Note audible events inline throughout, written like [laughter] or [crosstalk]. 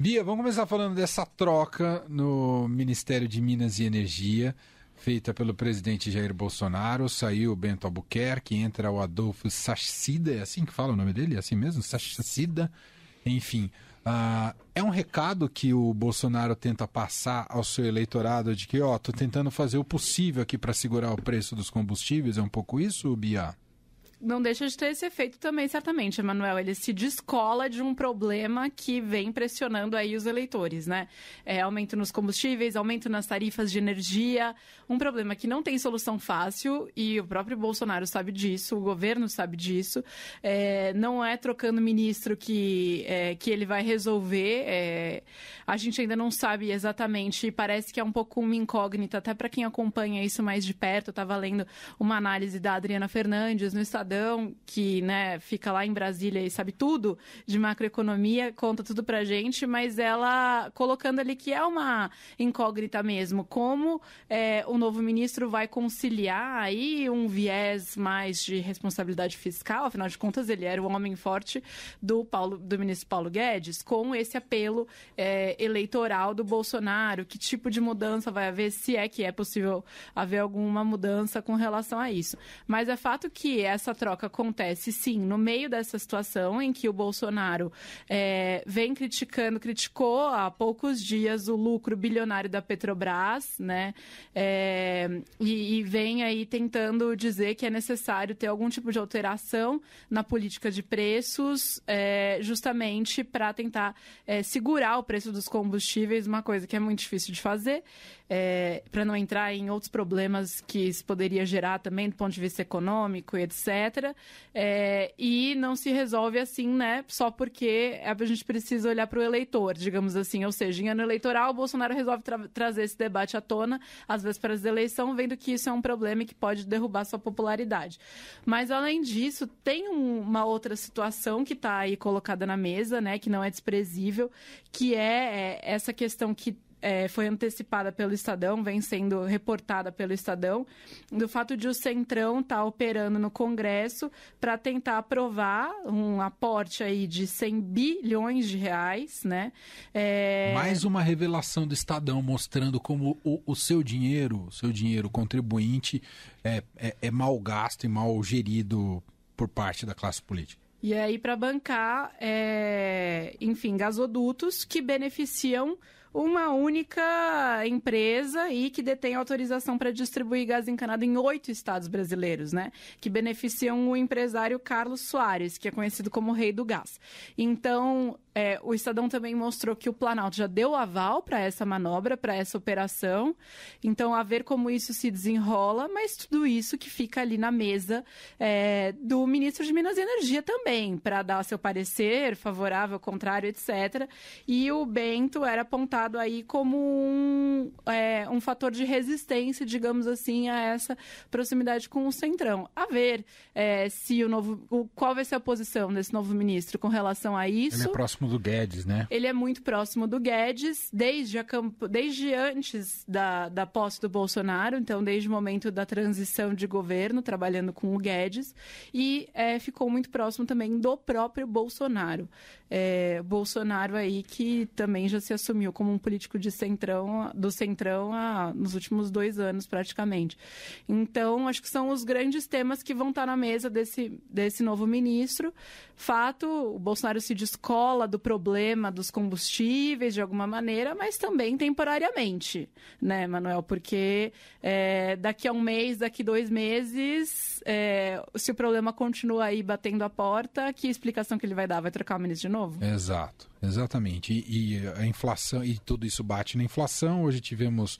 Bia, vamos começar falando dessa troca no Ministério de Minas e Energia, feita pelo presidente Jair Bolsonaro. Saiu o Bento Albuquerque, entra o Adolfo Sachida, é assim que fala o nome dele? É assim mesmo? Sachida? Enfim, uh, é um recado que o Bolsonaro tenta passar ao seu eleitorado de que, ó, tô tentando fazer o possível aqui para segurar o preço dos combustíveis. É um pouco isso, Bia? Não deixa de ter esse efeito também, certamente, Emanuel. Ele se descola de um problema que vem pressionando aí os eleitores, né? É, aumento nos combustíveis, aumento nas tarifas de energia, um problema que não tem solução fácil e o próprio Bolsonaro sabe disso, o governo sabe disso. É, não é trocando ministro que, é, que ele vai resolver. É, a gente ainda não sabe exatamente, parece que é um pouco uma incógnita, até para quem acompanha isso mais de perto. Estava lendo uma análise da Adriana Fernandes no Estado Que né, fica lá em Brasília e sabe tudo de macroeconomia, conta tudo pra gente, mas ela colocando ali que é uma incógnita mesmo, como é, o novo ministro vai conciliar aí um viés mais de responsabilidade fiscal, afinal de contas ele era o homem forte do, Paulo, do ministro Paulo Guedes, com esse apelo é, eleitoral do Bolsonaro, que tipo de mudança vai haver, se é que é possível haver alguma mudança com relação a isso. Mas é fato que essa troca acontece, sim, no meio dessa situação em que o Bolsonaro é, vem criticando, criticou há poucos dias o lucro bilionário da Petrobras, né? É, e, e vem aí tentando dizer que é necessário ter algum tipo de alteração na política de preços, é, justamente para tentar é, segurar o preço dos combustíveis, uma coisa que é muito difícil de fazer, é, para não entrar em outros problemas que isso poderia gerar também do ponto de vista econômico e etc. É, e não se resolve assim, né? Só porque a gente precisa olhar para o eleitor, digamos assim. Ou seja, em ano eleitoral, o Bolsonaro resolve tra trazer esse debate à tona, às vésperas da eleição, vendo que isso é um problema que pode derrubar sua popularidade. Mas, além disso, tem um, uma outra situação que está aí colocada na mesa, né? Que não é desprezível, que é, é essa questão que é, foi antecipada pelo Estadão, vem sendo reportada pelo Estadão, do fato de o Centrão estar tá operando no Congresso para tentar aprovar um aporte aí de 100 bilhões de reais, né? É... Mais uma revelação do Estadão mostrando como o, o seu dinheiro, o seu dinheiro contribuinte é, é, é mal gasto e mal gerido por parte da classe política. E aí para bancar, é, enfim, gasodutos que beneficiam uma única empresa e que detém autorização para distribuir gás encanado em oito estados brasileiros, né? Que beneficiam o empresário Carlos Soares, que é conhecido como rei do gás. Então, é, o Estadão também mostrou que o Planalto já deu aval para essa manobra, para essa operação. Então, a ver como isso se desenrola, mas tudo isso que fica ali na mesa é, do ministro de Minas e Energia também, para dar seu parecer favorável, contrário, etc. E o Bento era apontado aí como um, é, um fator de resistência, digamos assim, a essa proximidade com o Centrão. A ver é, se o novo. O, qual vai ser a posição desse novo ministro com relação a isso. Ele é próximo do Guedes, né? Ele é muito próximo do Guedes, desde, a, desde antes da, da posse do Bolsonaro, então desde o momento da transição de governo, trabalhando com o Guedes, e é, ficou muito próximo também do próprio Bolsonaro. É, Bolsonaro aí que também já se assumiu como um político de centrão, do centrão nos últimos dois anos, praticamente. Então, acho que são os grandes temas que vão estar na mesa desse, desse novo ministro. Fato, o Bolsonaro se descola do problema dos combustíveis de alguma maneira, mas também temporariamente, né, Manuel? Porque é, daqui a um mês, daqui dois meses, é, se o problema continua aí batendo a porta, que explicação que ele vai dar? Vai trocar o ministro de novo? Exato, exatamente. E, e a inflação, e tudo isso bate na inflação. Hoje tivemos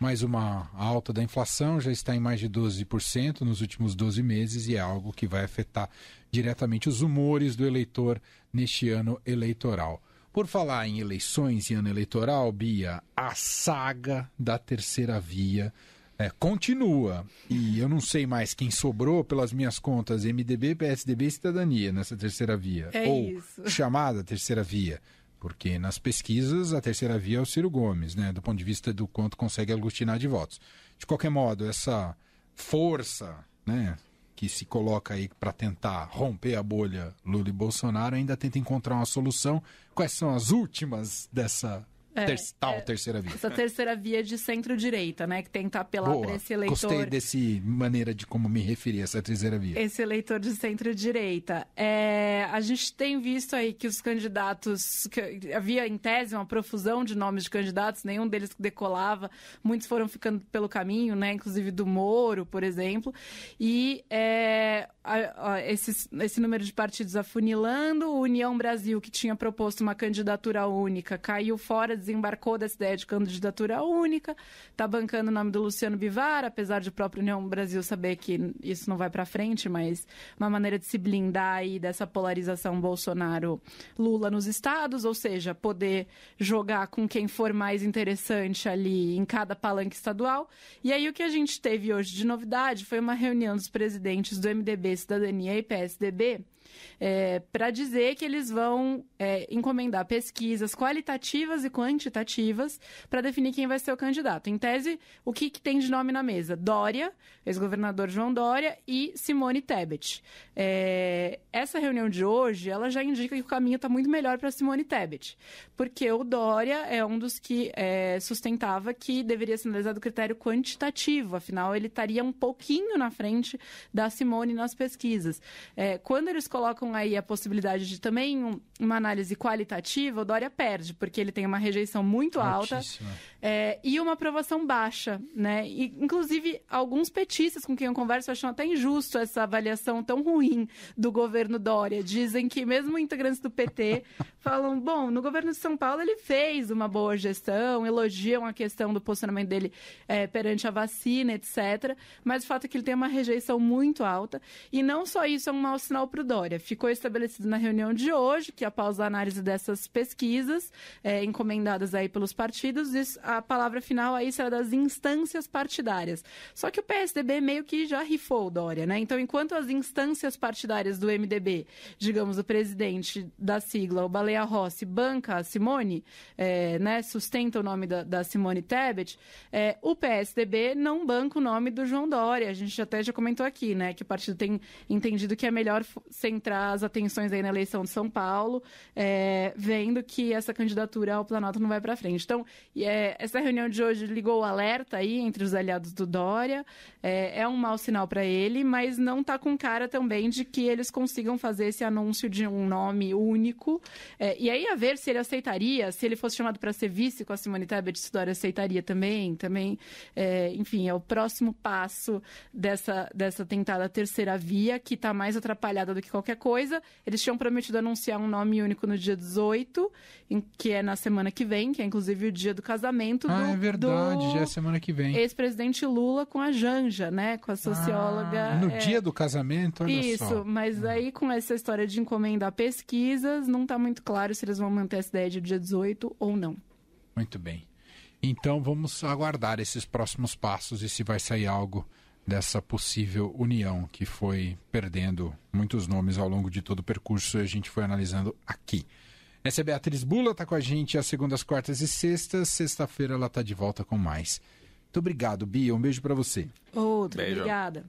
mais uma alta da inflação, já está em mais de 12% nos últimos 12 meses e é algo que vai afetar diretamente os humores do eleitor neste ano eleitoral. Por falar em eleições e ano eleitoral, Bia, a saga da terceira via é, continua. E eu não sei mais quem sobrou pelas minhas contas, MDB, PSDB e Cidadania nessa terceira via. É ou isso. chamada terceira via. Porque nas pesquisas a terceira via é o Ciro Gomes, né? Do ponto de vista do quanto consegue aglutinar de votos. De qualquer modo, essa força, né? que se coloca aí para tentar romper a bolha Lula e Bolsonaro, ainda tenta encontrar uma solução. Quais são as últimas dessa ter, tal é, terceira via. Essa terceira via de centro-direita, né? Que tenta apelar para esse eleitor. Gostei desse maneira de como me referir a essa terceira via. Esse eleitor de centro-direita. É, a gente tem visto aí que os candidatos. Que havia em tese uma profusão de nomes de candidatos, nenhum deles decolava, muitos foram ficando pelo caminho, né? Inclusive do Moro, por exemplo. E é, esse, esse número de partidos afunilando, o União Brasil, que tinha proposto uma candidatura única, caiu fora desembarcou dessa ideia de candidatura única, está bancando o nome do Luciano Bivar, apesar de o próprio União Brasil saber que isso não vai para frente, mas uma maneira de se blindar aí dessa polarização Bolsonaro-Lula nos estados, ou seja, poder jogar com quem for mais interessante ali em cada palanque estadual. E aí o que a gente teve hoje de novidade foi uma reunião dos presidentes do MDB, Cidadania e PSDB, é, para dizer que eles vão é, encomendar pesquisas qualitativas e quantitativas para definir quem vai ser o candidato. Em tese, o que, que tem de nome na mesa? Dória, ex-governador João Dória e Simone Tebet. É, essa reunião de hoje, ela já indica que o caminho está muito melhor para Simone Tebet, porque o Dória é um dos que é, sustentava que deveria ser analisado o critério quantitativo, afinal ele estaria um pouquinho na frente da Simone nas pesquisas. É, quando eles colocam aí a possibilidade de também um, uma análise qualitativa, o Dória perde, porque ele tem uma rejeição muito alta é, e uma aprovação baixa, né? E, inclusive, alguns petistas com quem eu converso acham até injusto essa avaliação tão ruim do governo Dória. Dizem que mesmo integrantes do PT [laughs] falam, bom, no governo de São Paulo ele fez uma boa gestão, elogiam a questão do posicionamento dele é, perante a vacina, etc. Mas o fato é que ele tem uma rejeição muito alta e não só isso é um mau sinal para o Dória. Ficou estabelecido na reunião de hoje que após a análise dessas pesquisas é, encomendadas aí pelos partidos, a palavra final aí será das instâncias partidárias. Só que o PSDB meio que já rifou o Dória, né? Então, enquanto as instâncias partidárias do MDB, digamos, o presidente da sigla, o Baleia Rossi, banca a Simone, é, né, sustenta o nome da, da Simone Tebet, é, o PSDB não banca o nome do João Dória. A gente até já comentou aqui, né, que o partido tem entendido que é melhor centrar as atenções aí na eleição de São Paulo, é, vendo que essa candidatura ao Planalto não vai para frente. Então, é, essa reunião de hoje ligou o alerta aí entre os aliados do Dória. É, é um mau sinal para ele, mas não está com cara também de que eles consigam fazer esse anúncio de um nome único. É, e aí, a ver se ele aceitaria, se ele fosse chamado para ser vice com a Simone Tebet, se Dória aceitaria também. também é, enfim, é o próximo passo dessa, dessa tentada terceira via, que está mais atrapalhada do que qualquer coisa. Eles tinham prometido anunciar um nome único no dia 18, em, que é na semana que vem, que é inclusive o dia do casamento ah, do. É verdade, já é semana que vem. Ex-presidente Lula com a Janja, né? Com a socióloga. Ah, no é... dia do casamento, olha Isso, só. mas ah. aí com essa história de encomendar pesquisas, não está muito claro se eles vão manter essa ideia de dia 18 ou não. Muito bem. Então vamos aguardar esses próximos passos e se vai sair algo dessa possível união que foi perdendo muitos nomes ao longo de todo o percurso e a gente foi analisando aqui. Essa é a Beatriz Bula, está com a gente às segundas, quartas e sextas. Sexta-feira ela está de volta com mais. Muito obrigado, Bia. Um beijo para você. Outro, beijo. obrigada.